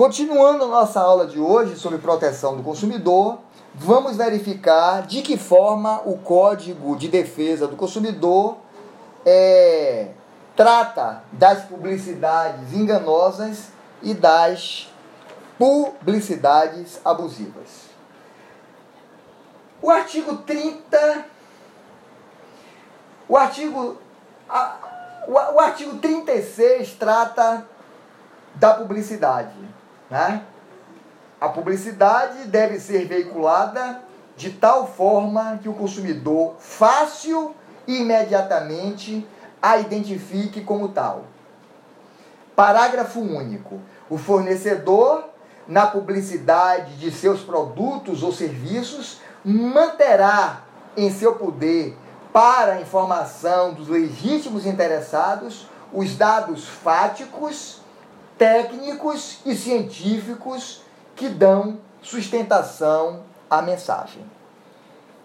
Continuando nossa aula de hoje sobre proteção do consumidor, vamos verificar de que forma o Código de Defesa do Consumidor é, trata das publicidades enganosas e das publicidades abusivas. O artigo 30, o artigo, a, o, o artigo 36 trata da publicidade. Né? A publicidade deve ser veiculada de tal forma que o consumidor fácil e imediatamente a identifique como tal. Parágrafo único. O fornecedor, na publicidade de seus produtos ou serviços, manterá em seu poder, para a informação dos legítimos interessados, os dados fáticos, técnicos e científicos que dão sustentação à mensagem.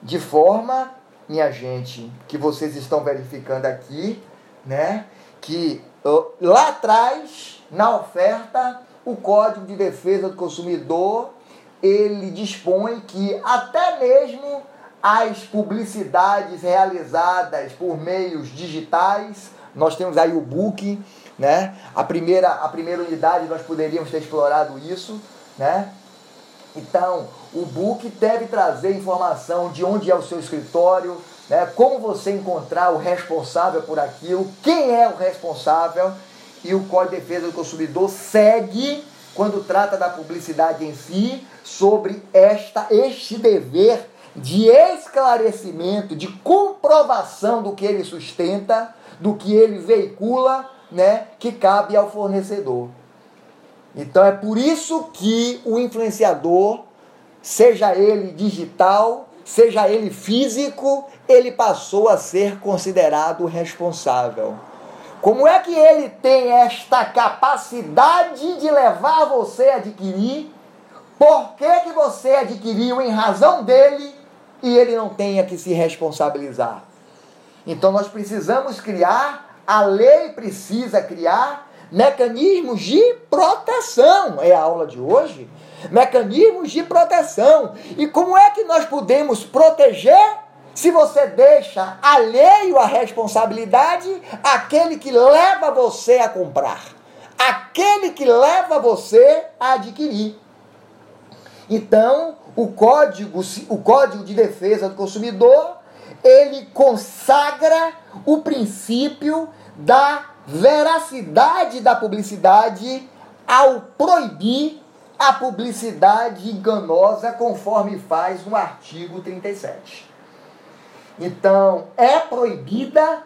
De forma, minha gente, que vocês estão verificando aqui, né, que lá atrás, na oferta, o Código de Defesa do Consumidor, ele dispõe que até mesmo as publicidades realizadas por meios digitais, nós temos aí o book, né? A primeira, a primeira unidade nós poderíamos ter explorado isso, né? Então, o book deve trazer informação de onde é o seu escritório, né? como você encontrar o responsável por aquilo, quem é o responsável, e o Código de Defesa do Consumidor segue, quando trata da publicidade em si, sobre esta, este dever de esclarecimento, de comprovação do que ele sustenta, do que ele veicula, né, que cabe ao fornecedor. Então é por isso que o influenciador, seja ele digital, seja ele físico, ele passou a ser considerado responsável. Como é que ele tem esta capacidade de levar você a adquirir? Por que, que você adquiriu em razão dele e ele não tenha que se responsabilizar? Então nós precisamos criar, a lei precisa criar mecanismos de proteção. É a aula de hoje. Mecanismos de proteção. E como é que nós podemos proteger se você deixa alheio à responsabilidade aquele que leva você a comprar, aquele que leva você a adquirir. Então, o código, o código de defesa do consumidor, ele consagra o princípio da veracidade da publicidade ao proibir a publicidade enganosa, conforme faz no artigo 37. Então, é proibida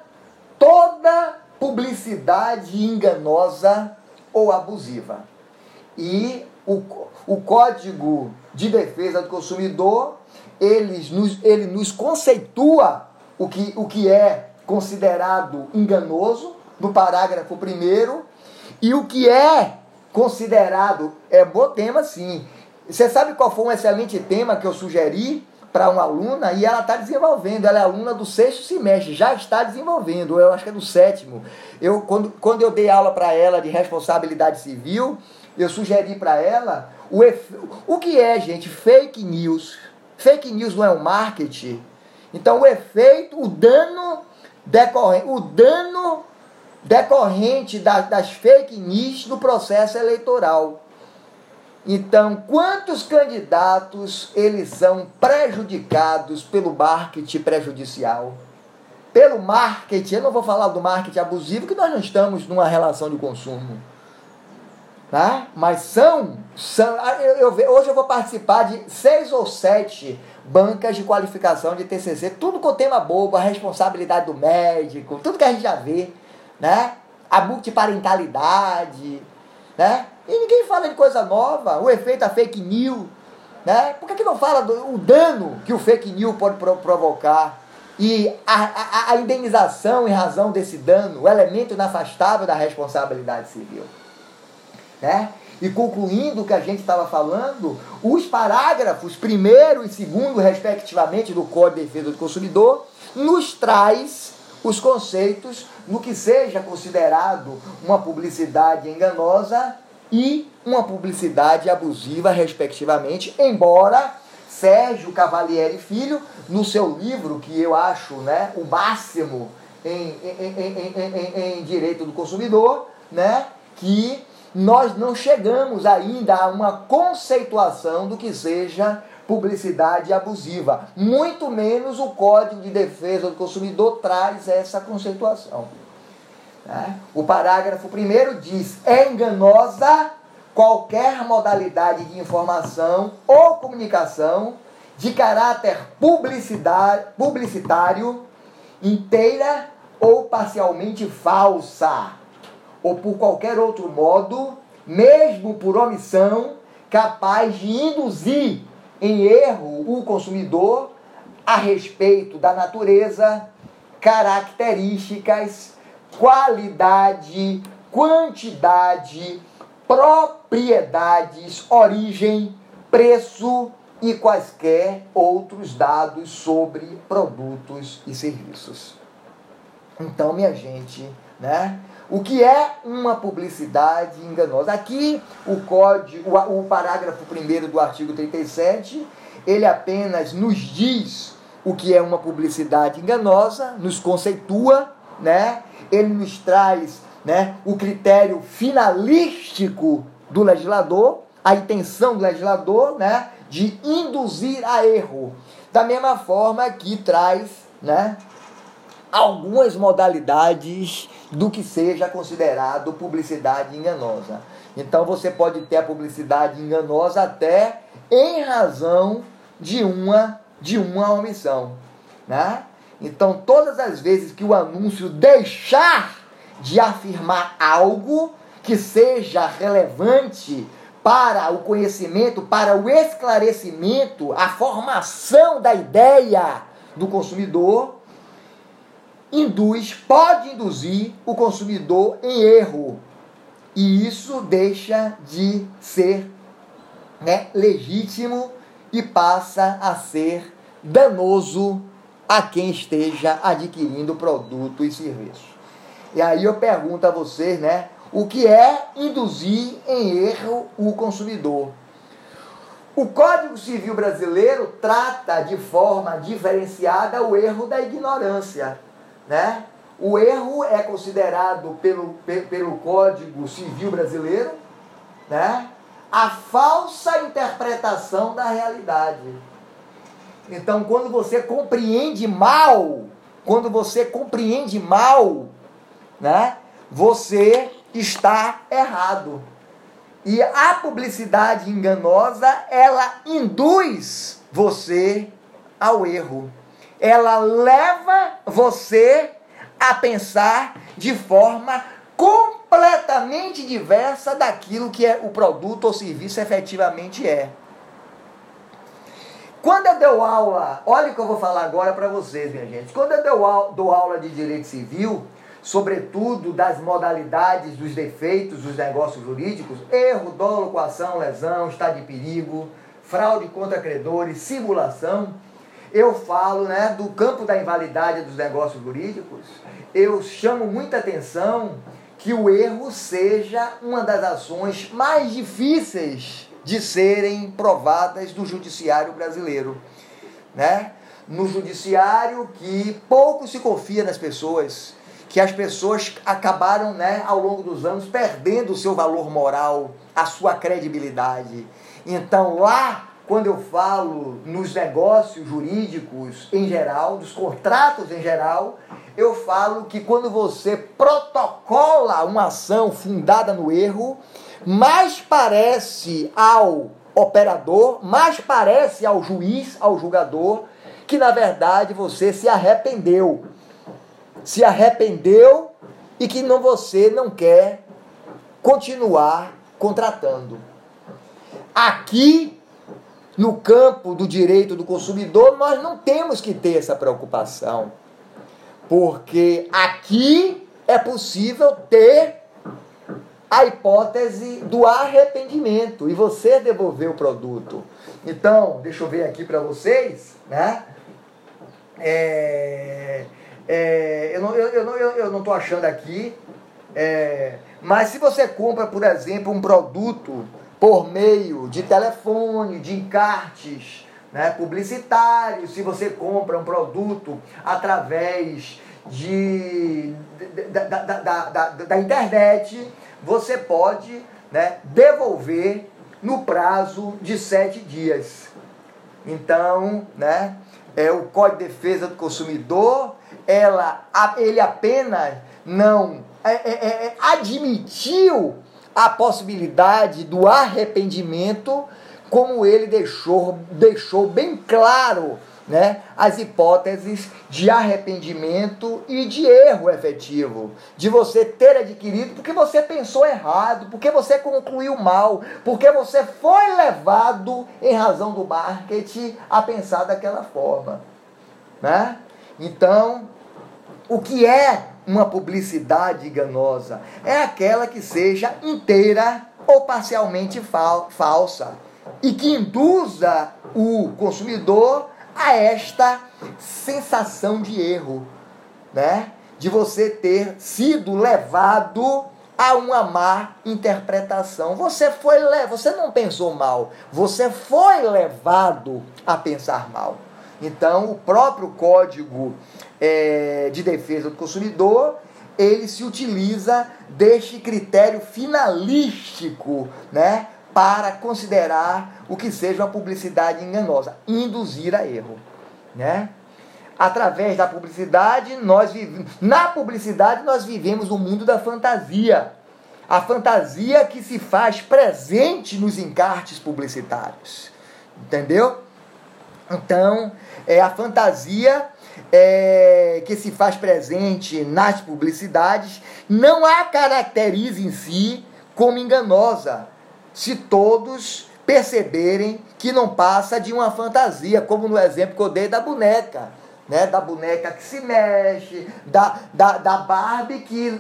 toda publicidade enganosa ou abusiva. E o, o Código de Defesa do Consumidor, ele nos, ele nos conceitua o que, o que é considerado enganoso, no parágrafo 1 e o que é considerado, é bom tema sim. Você sabe qual foi um excelente tema que eu sugeri para uma aluna e ela está desenvolvendo. Ela é aluna do sexto semestre, já está desenvolvendo. Eu acho que é do sétimo. Eu, quando, quando eu dei aula para ela de responsabilidade civil, eu sugeri para ela o, o que é, gente, fake news. Fake news não é um marketing. Então, o efeito, o dano decorrente, o dano decorrente das, das fake news no processo eleitoral. Então, quantos candidatos eles são prejudicados pelo marketing prejudicial? Pelo marketing, eu não vou falar do marketing abusivo, que nós não estamos numa relação de consumo. Tá? Mas são, são eu, eu, hoje eu vou participar de seis ou sete bancas de qualificação de TCC, tudo com tema bobo, a responsabilidade do médico, tudo que a gente já vê, né? A multiparentalidade, né? E ninguém fala de coisa nova, o efeito da fake news. Né? Por que, que não fala do o dano que o fake news pode pro, provocar? E a, a, a, indenização em razão desse dano, o elemento inafastável da responsabilidade civil. Né? E concluindo o que a gente estava falando, os parágrafos primeiro e segundo, respectivamente, do Código de Defesa do Consumidor, nos traz os conceitos no que seja considerado uma publicidade enganosa e uma publicidade abusiva, respectivamente, embora Sérgio Cavalieri Filho, no seu livro, que eu acho né, o máximo em, em, em, em, direito do consumidor, né, que nós não chegamos ainda a uma conceituação do que seja publicidade abusiva. Muito menos o Código de Defesa do Consumidor traz essa conceituação. Né? O parágrafo primeiro diz: é enganosa qualquer modalidade de informação ou comunicação de caráter publicitário inteira ou parcialmente falsa, ou por qualquer outro modo, mesmo por omissão, capaz de induzir em erro o consumidor a respeito da natureza, características, qualidade, quantidade, propriedades, origem, preço e quaisquer outros dados sobre produtos e serviços. Então, minha gente, né? O que é uma publicidade enganosa? Aqui, o código, o, parágrafo 1 do artigo 37, ele apenas nos diz o que é uma publicidade enganosa, nos conceitua, né? Ele nos traz, né, o critério finalístico do legislador, a intenção do legislador, né, de induzir a erro. Da mesma forma que traz, né, algumas modalidades do que seja considerado publicidade enganosa. Então você pode ter a publicidade enganosa até em razão de uma de uma omissão, né? Então todas as vezes que o anúncio deixar de afirmar algo que seja relevante para o conhecimento, para o esclarecimento, a formação da ideia do consumidor, induz, pode induzir o consumidor em erro. E isso deixa de ser né, legítimo e passa a ser danoso a quem esteja adquirindo produto e serviço. E aí eu pergunto a vocês, né, o que é induzir em erro o consumidor? O Código Civil Brasileiro trata de forma diferenciada o erro da ignorância né? O erro é considerado pelo, pelo Código Civil Brasileiro né? a falsa interpretação da realidade. Então, quando você compreende mal, quando você compreende mal, né, você está errado. E a publicidade enganosa, ela induz você ao erro ela leva você a pensar de forma completamente diversa daquilo que é o produto ou serviço efetivamente é. Quando eu dou aula, olha o que eu vou falar agora para vocês, minha gente. Quando eu dou, dou aula de direito civil, sobretudo das modalidades, dos defeitos dos negócios jurídicos, erro, dolo, coação, lesão, estado de perigo, fraude contra credores, simulação, eu falo né, do campo da invalidade dos negócios jurídicos, eu chamo muita atenção que o erro seja uma das ações mais difíceis de serem provadas no judiciário brasileiro. Né? No judiciário que pouco se confia nas pessoas, que as pessoas acabaram né, ao longo dos anos perdendo o seu valor moral, a sua credibilidade. Então lá quando eu falo nos negócios jurídicos em geral, dos contratos em geral, eu falo que quando você protocola uma ação fundada no erro, mais parece ao operador, mais parece ao juiz, ao julgador, que na verdade você se arrependeu. Se arrependeu e que não você não quer continuar contratando. Aqui no campo do direito do consumidor, nós não temos que ter essa preocupação. Porque aqui é possível ter a hipótese do arrependimento e você devolver o produto. Então, deixa eu ver aqui para vocês, né? É, é, eu não estou eu, eu, eu não achando aqui, é, Mas se você compra, por exemplo, um produto por meio de telefone, de encartes né, publicitários, se você compra um produto através de, da, da, da, da, internet, você pode né, devolver no prazo de sete dias. Então, né, é o Código de Defesa do Consumidor, ela, ele apenas não é, é, é, é admitiu a possibilidade do arrependimento, como ele deixou, deixou bem claro né, as hipóteses de arrependimento e de erro efetivo, de você ter adquirido porque você pensou errado, porque você concluiu mal, porque você foi levado, em razão do marketing, a pensar daquela forma. Né? Então, o que é uma publicidade enganosa? É aquela que seja inteira ou parcialmente fal falsa e que induza o consumidor a esta sensação de erro, né? De você ter sido levado a uma má interpretação. Você foi você não pensou mal, você foi levado a pensar mal. Então, o próprio Código é, de Defesa do Consumidor ele se utiliza deste critério finalístico, né, para considerar o que seja uma publicidade enganosa, induzir a erro, né? Através da publicidade, nós vivemos, na publicidade nós vivemos o mundo da fantasia. A fantasia que se faz presente nos encartes publicitários. Entendeu? Então, é a fantasia é, que se faz presente nas publicidades não a caracteriza em si como enganosa, se todos perceberem que não passa de uma fantasia, como no exemplo que eu dei da boneca. Né, da boneca que se mexe, da, da, da Barbie que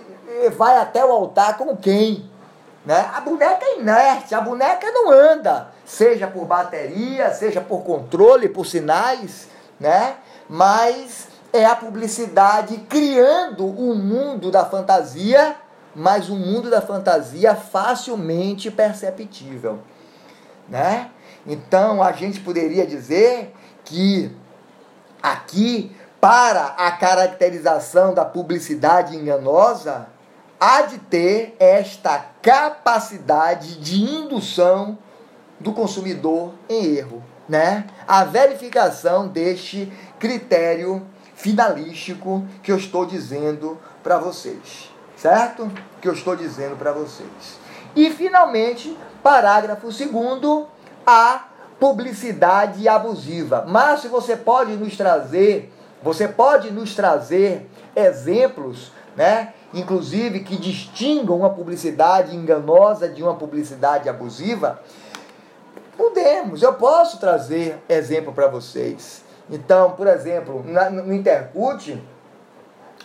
vai até o altar com quem? Né? A boneca é inerte, a boneca não anda, seja por bateria, seja por controle, por sinais, né? mas é a publicidade criando um mundo da fantasia, mas um mundo da fantasia facilmente perceptível, né? Então a gente poderia dizer que aqui para a caracterização da publicidade enganosa há de ter esta capacidade de indução do consumidor em erro, né? A verificação deste critério finalístico que eu estou dizendo para vocês, certo? Que eu estou dizendo para vocês. E finalmente, parágrafo segundo, a publicidade abusiva. Márcio, você pode nos trazer, você pode nos trazer exemplos, né? Inclusive que distingam uma publicidade enganosa de uma publicidade abusiva? Podemos, eu posso trazer exemplo para vocês. Então, por exemplo, na, no Intercut,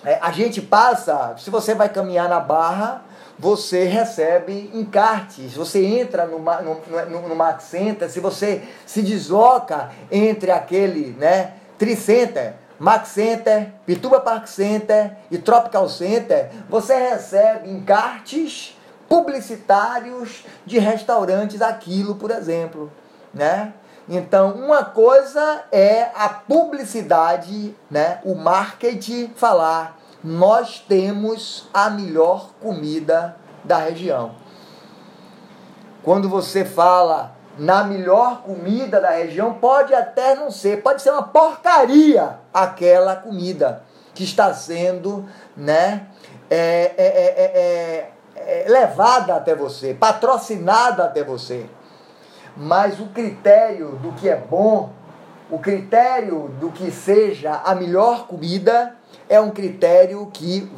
é, a gente passa, se você vai caminhar na barra, você recebe encartes, você entra no, no, no, no Max Center, se você se desloca entre aquele né, Tricenter, Max Center, Pituba Park Center e Tropical Center, você recebe encartes publicitários de restaurantes aquilo, por exemplo, né? Então, uma coisa é a publicidade, né? O marketing falar, nós temos a melhor comida da região. Quando você fala na melhor comida da região, pode até não ser, pode ser uma porcaria aquela comida que está sendo, né, é, é, é, levada até você, patrocinada até você mas o critério do que é bom, o critério do que seja a melhor comida, é um critério que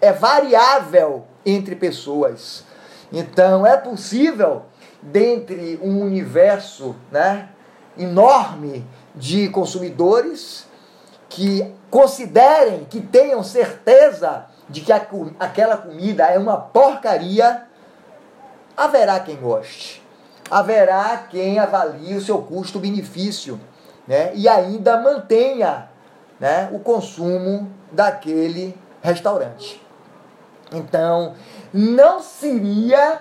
é variável entre pessoas. Então é possível, dentre um universo né, enorme de consumidores, que considerem, que tenham certeza de que aquela comida é uma porcaria, haverá quem goste haverá quem avalie o seu custo-benefício né? e ainda mantenha né, o consumo daquele restaurante. Então, não seria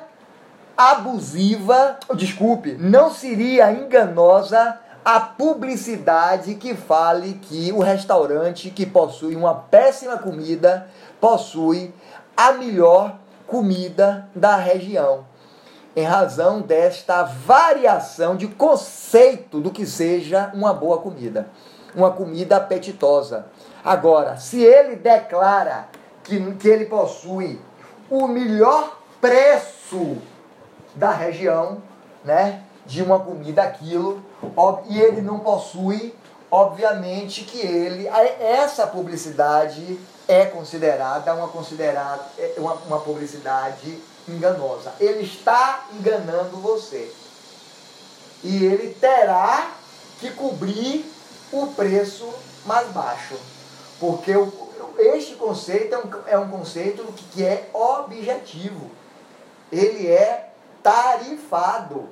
abusiva, desculpe, não seria enganosa a publicidade que fale que o restaurante que possui uma péssima comida possui a melhor comida da região. Em razão desta variação de conceito do que seja uma boa comida, uma comida apetitosa. Agora, se ele declara que, que ele possui o melhor preço da região, né, de uma comida aquilo, e ele não possui, obviamente que ele, essa publicidade é considerada uma, considerada, é uma, uma publicidade enganosa. Ele está enganando você. E ele terá que cobrir o preço mais baixo. Porque o, este conceito é um, é um conceito que, que é objetivo. Ele é tarifado.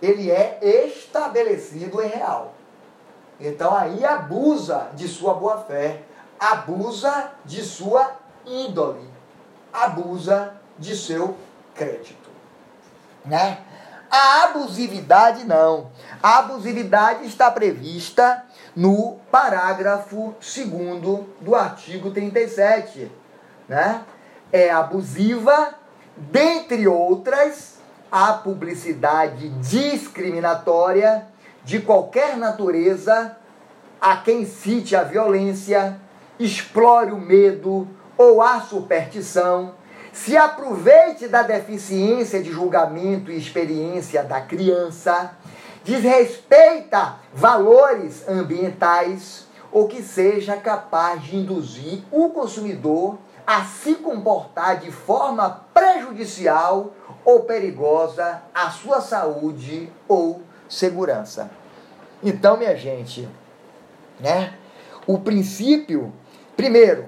Ele é estabelecido em real. Então aí abusa de sua boa fé, abusa de sua índole, abusa de seu crédito. Né? A abusividade não. A abusividade está prevista no parágrafo 2 do artigo 37. Né? É abusiva, dentre outras, a publicidade discriminatória de qualquer natureza a quem cite a violência, explore o medo ou a superstição, se aproveite da deficiência de julgamento e experiência da criança, desrespeita valores ambientais ou que seja capaz de induzir o consumidor a se comportar de forma prejudicial ou perigosa à sua saúde ou segurança. Então, minha gente, né? O princípio, primeiro,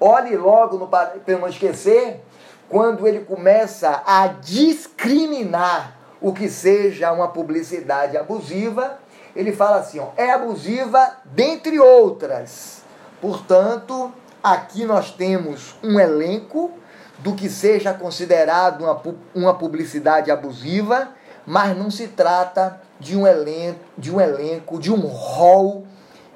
olhe logo para não esquecer, quando ele começa a discriminar o que seja uma publicidade abusiva, ele fala assim, ó, é abusiva dentre outras. Portanto, aqui nós temos um elenco do que seja considerado uma, uma publicidade abusiva, mas não se trata de um elenco, de um elenco, de um rol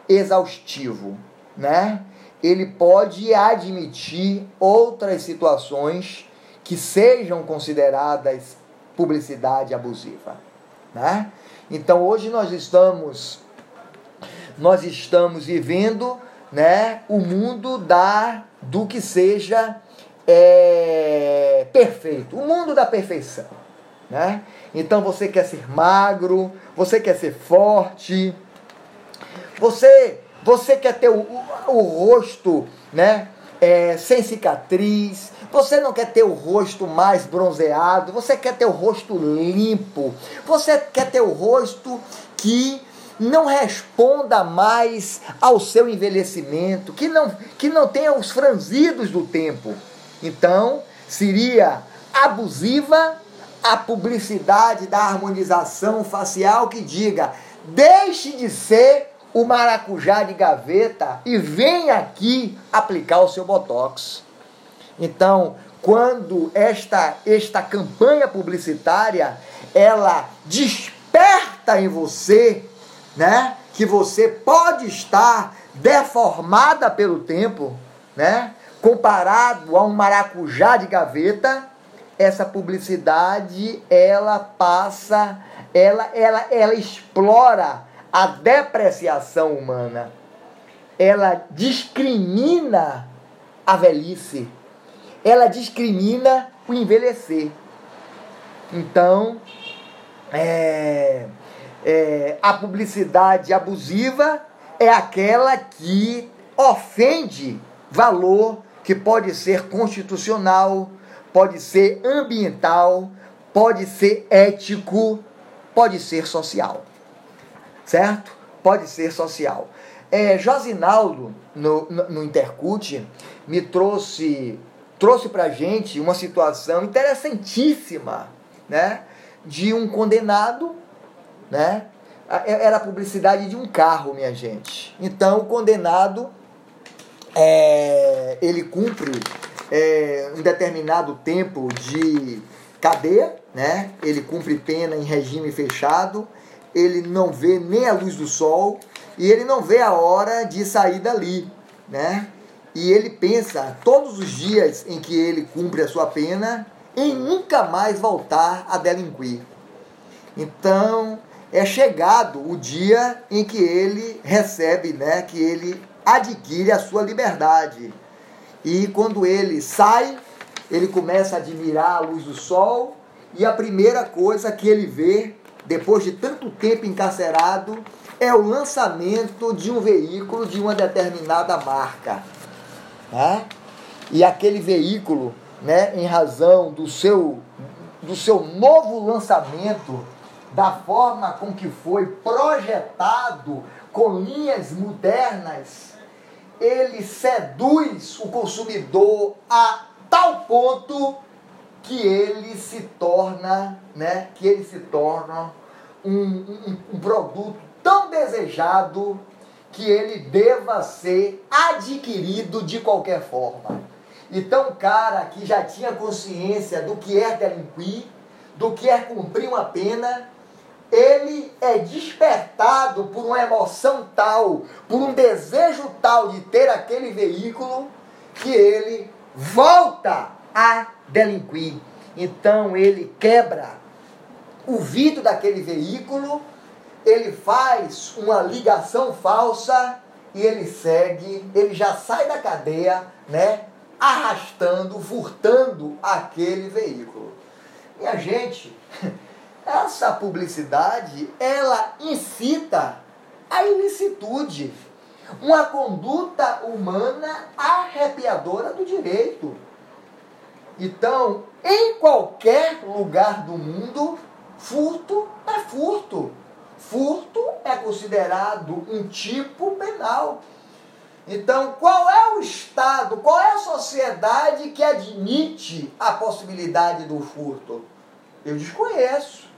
exaustivo, né? Ele pode admitir outras situações que sejam consideradas publicidade abusiva, né? Então hoje nós estamos nós estamos vivendo, né, o mundo da do que seja é, perfeito, o mundo da perfeição. Né? Então você quer ser magro, você quer ser forte, você, você quer ter o, o, o rosto né, é, sem cicatriz, você não quer ter o rosto mais bronzeado, você quer ter o rosto limpo, você quer ter o rosto que não responda mais ao seu envelhecimento, que não, que não tenha os franzidos do tempo. Então, seria abusiva a publicidade da harmonização facial que diga: deixe de ser o maracujá de gaveta e venha aqui aplicar o seu botox. Então, quando esta esta campanha publicitária ela desperta em você, né, que você pode estar deformada pelo tempo, né? comparado a um maracujá de gaveta, essa publicidade ela passa, ela, ela, ela explora a depreciação humana. Ela discrimina a velhice. Ela discrimina o envelhecer. Então, é, é, a publicidade abusiva é aquela que ofende valor que pode ser constitucional, pode ser ambiental, pode ser ético, pode ser social. Certo? Pode ser social. É, Josinaldo, no, no, no me trouxe, trouxe para gente uma situação interessantíssima, né? De um condenado, né? Era a publicidade de um carro, minha gente. Então, o condenado é, ele cumpre é, um determinado tempo de cadeia, né? Ele cumpre pena em regime fechado, ele não vê nem a luz do sol e ele não vê a hora de sair dali, né? E ele pensa todos os dias em que ele cumpre a sua pena em nunca mais voltar a delinquir. Então, é chegado o dia em que ele recebe, né, que ele adquire a sua liberdade. E quando ele sai, ele começa a admirar a luz do sol, e a primeira coisa que ele vê, depois de tanto tempo encarcerado, é o lançamento de um veículo de uma determinada marca. Né? E aquele veículo, né, em razão do seu, do seu novo lançamento, da forma com que foi projetado, com linhas modernas, ele seduz o consumidor a tal ponto que ele se torna, né, que ele se torna um, um, um produto tão desejado que ele deva ser adquirido de qualquer forma. Então, o cara que já tinha consciência do que é delinquir, do que é cumprir uma pena, ele é despertado por uma emoção tal, por um desejo tal de ter aquele veículo, que ele volta a delinquir. Então ele quebra o vidro daquele veículo, ele faz uma ligação falsa e ele segue, ele já sai da cadeia, né? Arrastando, furtando aquele veículo. E a gente essa publicidade, ela incita a ilicitude, uma conduta humana arrepiadora do direito. Então, em qualquer lugar do mundo, furto é furto. Furto é considerado um tipo penal. Então, qual é o Estado, qual é a sociedade que admite a possibilidade do furto? Eu desconheço.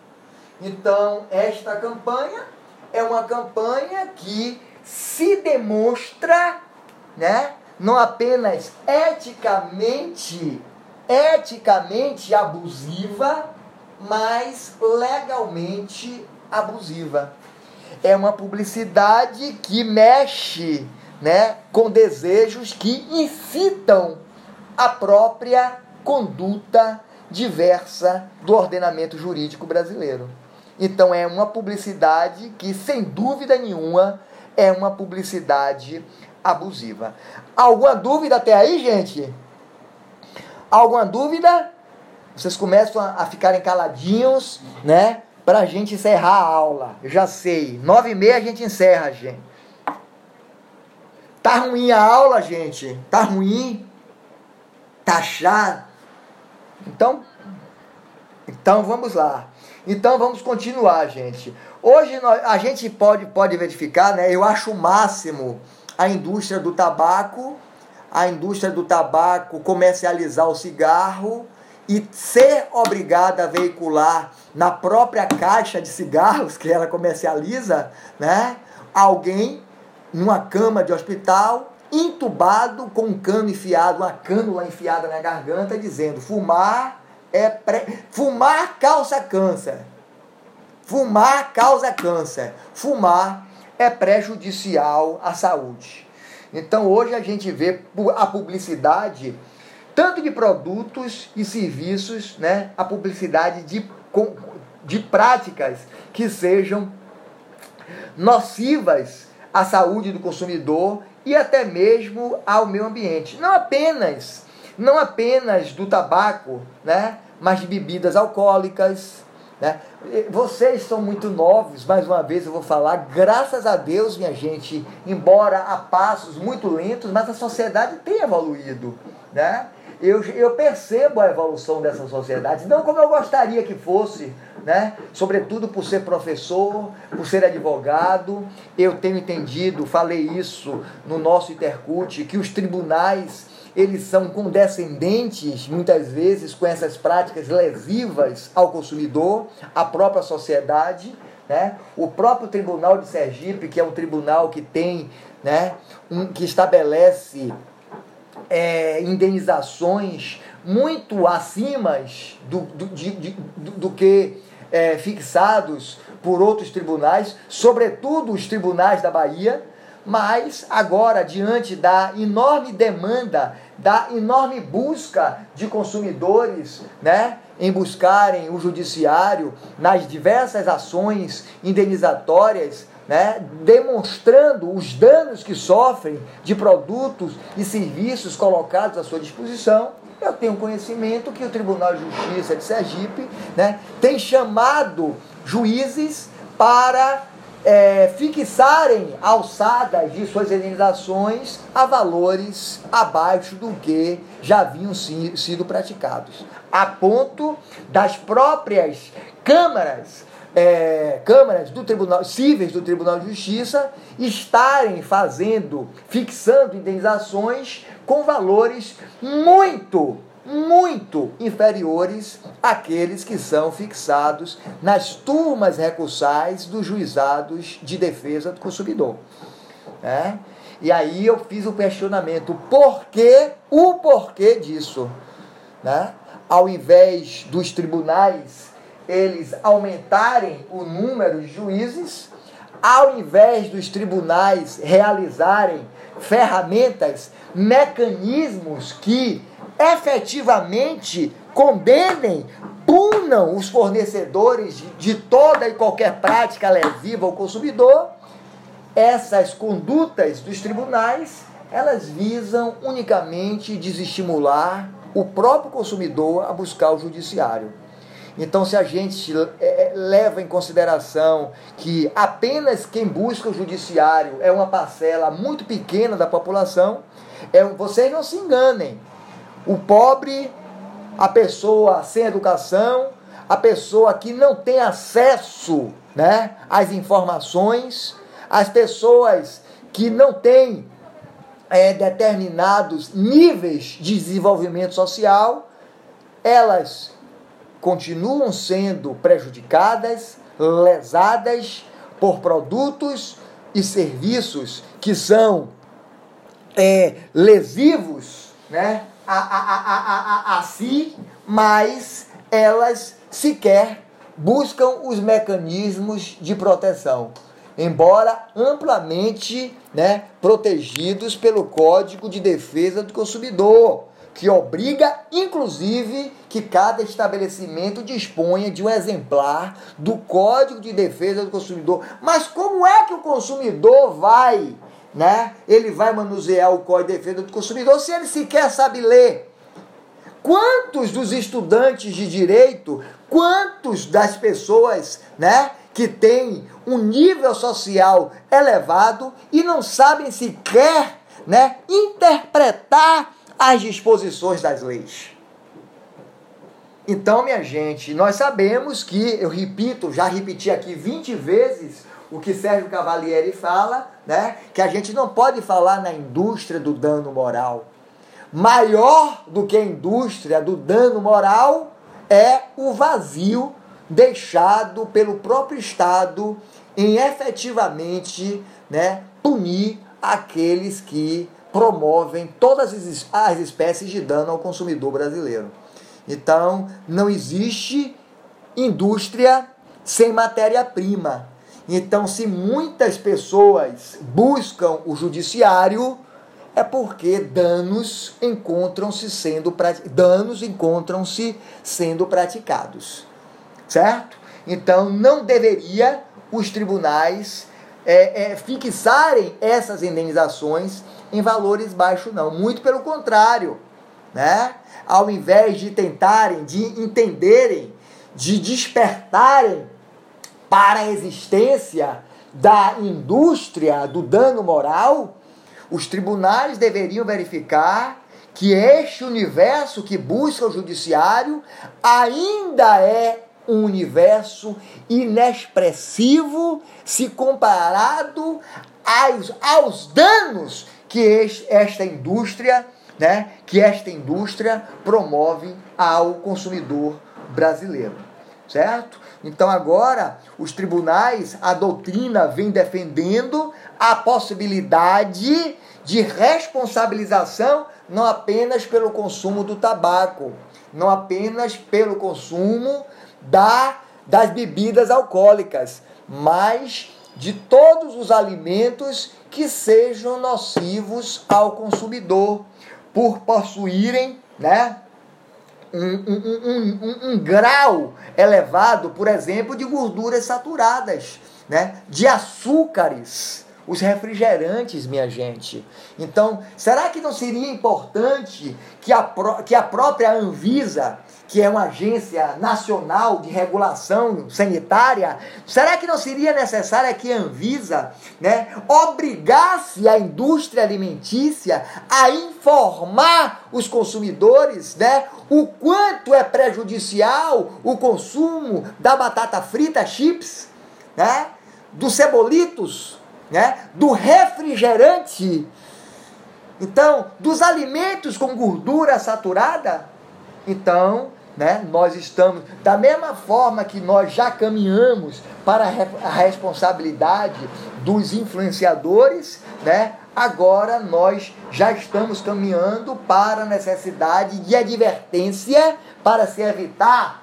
Então, esta campanha é uma campanha que se demonstra, né, não apenas eticamente, eticamente abusiva, mas legalmente abusiva. É uma publicidade que mexe, né, com desejos que incitam a própria conduta diversa do ordenamento jurídico brasileiro. Então é uma publicidade que, sem dúvida nenhuma, é uma publicidade abusiva. Alguma dúvida até aí, gente? Alguma dúvida? Vocês começam a ficarem caladinhos, né? Para a gente encerrar a aula. Eu já sei. Nove e meia a gente encerra, gente. Tá ruim a aula, gente? Tá ruim? Tá chato? Então, então vamos lá. Então vamos continuar, gente. Hoje nós, a gente pode, pode verificar, né? Eu acho o máximo a indústria do tabaco, a indústria do tabaco comercializar o cigarro e ser obrigada a veicular na própria caixa de cigarros que ela comercializa, né? Alguém numa cama de hospital entubado com um cano enfiado, uma cânula enfiada na garganta, dizendo: fumar é pré... fumar causa câncer. Fumar causa câncer. Fumar é prejudicial à saúde. Então hoje a gente vê a publicidade tanto de produtos e serviços, né? A publicidade de, de práticas que sejam nocivas à saúde do consumidor e até mesmo ao meio ambiente. Não apenas, não apenas do tabaco, né? mas de bebidas alcoólicas. Né? Vocês são muito novos, mais uma vez eu vou falar, graças a Deus, minha gente, embora a passos muito lentos, mas a sociedade tem evoluído. Né? Eu, eu percebo a evolução dessa sociedade, não como eu gostaria que fosse, né? sobretudo por ser professor, por ser advogado. Eu tenho entendido, falei isso no nosso Intercute, que os tribunais eles são condescendentes, muitas vezes, com essas práticas lesivas ao consumidor, à própria sociedade. Né? O próprio Tribunal de Sergipe, que é um tribunal que tem, né, um, que estabelece é, indenizações muito acima do, do, de, de, do, do que é, fixados por outros tribunais, sobretudo os tribunais da Bahia, mas agora, diante da enorme demanda, da enorme busca de consumidores, né, em buscarem o judiciário nas diversas ações indenizatórias, né, demonstrando os danos que sofrem de produtos e serviços colocados à sua disposição, eu tenho conhecimento que o Tribunal de Justiça de Sergipe né, tem chamado juízes para é, fixarem alçadas de suas indenizações a valores abaixo do que já haviam si, sido praticados, a ponto das próprias câmaras é, câmaras do Tribunal cíveis do Tribunal de Justiça estarem fazendo, fixando indenizações com valores muito muito inferiores àqueles que são fixados nas turmas recursais dos juizados de defesa do consumidor. Né? E aí eu fiz o questionamento, por que, o porquê disso? Né? Ao invés dos tribunais eles aumentarem o número de juízes, ao invés dos tribunais realizarem ferramentas, mecanismos que efetivamente condenem, punam os fornecedores de toda e qualquer prática lesiva ao consumidor, essas condutas dos tribunais, elas visam unicamente desestimular o próprio consumidor a buscar o judiciário. Então, se a gente é, é, leva em consideração que apenas quem busca o judiciário é uma parcela muito pequena da população, é, vocês não se enganem. O pobre, a pessoa sem educação, a pessoa que não tem acesso né, às informações, as pessoas que não têm é, determinados níveis de desenvolvimento social, elas continuam sendo prejudicadas, lesadas por produtos e serviços que são é, lesivos né, a, a, a, a, si, mas elas sequer buscam os mecanismos de proteção, embora amplamente né, protegidos pelo Código de Defesa do Consumidor, que obriga, inclusive, que cada estabelecimento disponha de um exemplar do Código de Defesa do Consumidor. Mas como é que o consumidor vai né? Ele vai manusear o Código de Defesa do Consumidor se ele sequer sabe ler. Quantos dos estudantes de direito, quantos das pessoas, né, que têm um nível social elevado e não sabem sequer, né, interpretar as disposições das leis? Então, minha gente, nós sabemos que, eu repito, já repeti aqui 20 vezes, o que Sérgio Cavalieri fala, né? Que a gente não pode falar na indústria do dano moral. Maior do que a indústria do dano moral é o vazio deixado pelo próprio Estado em efetivamente né, punir aqueles que promovem todas as espécies de dano ao consumidor brasileiro. Então, não existe indústria sem matéria-prima. Então, se muitas pessoas buscam o judiciário, é porque danos encontram-se sendo danos encontram-se sendo praticados, certo? Então, não deveria os tribunais é, é, fixarem essas indenizações em valores baixos, não. Muito pelo contrário, né? Ao invés de tentarem, de entenderem, de despertarem para a existência da indústria do dano moral, os tribunais deveriam verificar que este universo que busca o judiciário ainda é um universo inexpressivo se comparado aos, aos danos que esta indústria, né, que esta indústria promove ao consumidor brasileiro, certo? Então agora os tribunais, a doutrina vem defendendo a possibilidade de responsabilização não apenas pelo consumo do tabaco, não apenas pelo consumo da, das bebidas alcoólicas, mas de todos os alimentos que sejam nocivos ao consumidor, por possuírem né, um, um, um, um, grau elevado, por exemplo, de gorduras saturadas, né, de açúcares, os refrigerantes, minha gente. Então, será que não seria importante que a, que a própria Anvisa que é uma agência nacional de regulação sanitária, será que não seria necessário que a Anvisa né, obrigasse a indústria alimentícia a informar os consumidores né, o quanto é prejudicial o consumo da batata frita chips, né, dos cebolitos, né, do refrigerante, então, dos alimentos com gordura saturada? Então, né? Nós estamos, da mesma forma que nós já caminhamos para a responsabilidade dos influenciadores, né? agora nós já estamos caminhando para a necessidade de advertência para se evitar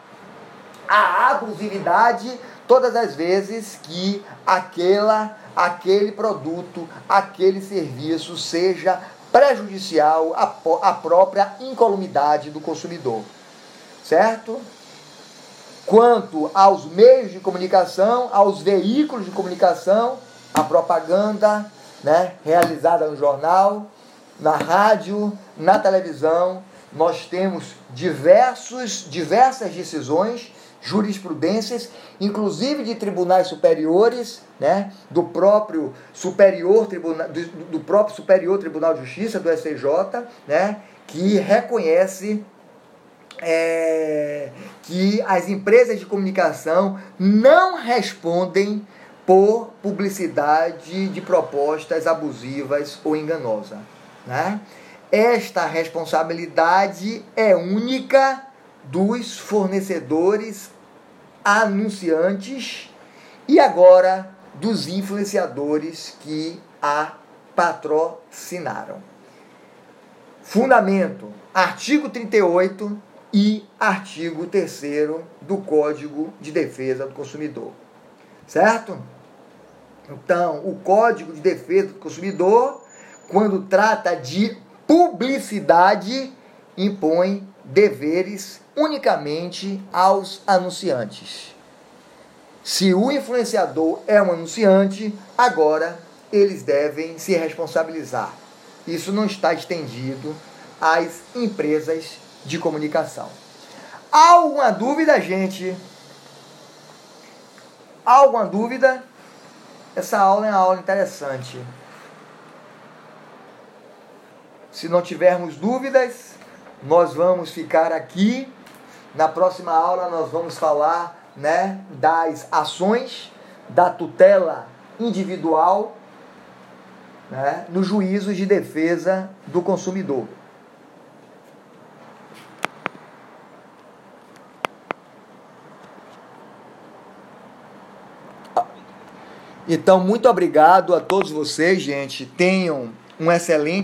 a abusividade todas as vezes que aquela, aquele produto, aquele serviço seja prejudicial à, à própria incolumidade do consumidor certo? Quanto aos meios de comunicação, aos veículos de comunicação, a propaganda né, realizada no jornal, na rádio, na televisão, nós temos diversos, diversas decisões, jurisprudências, inclusive de tribunais superiores, né, do próprio superior tribunal, do, do próprio superior Tribunal de Justiça do STJ, né, que reconhece é, que as empresas de comunicação não respondem por publicidade de propostas abusivas ou enganosas. Né? Esta responsabilidade é única dos fornecedores anunciantes e agora dos influenciadores que a patrocinaram. Fundamento: artigo 38 e artigo 3 do Código de Defesa do Consumidor. Certo? Então, o Código de Defesa do Consumidor, quando trata de publicidade, impõe deveres unicamente aos anunciantes. Se o influenciador é um anunciante, agora eles devem se responsabilizar. Isso não está estendido às empresas de comunicação. Há alguma dúvida, gente? Há alguma dúvida? Essa aula é uma aula interessante. Se não tivermos dúvidas, nós vamos ficar aqui. Na próxima aula nós vamos falar, né, das ações da tutela individual, né, no juízo de defesa do consumidor. Então, muito obrigado a todos vocês, gente. Tenham um excelente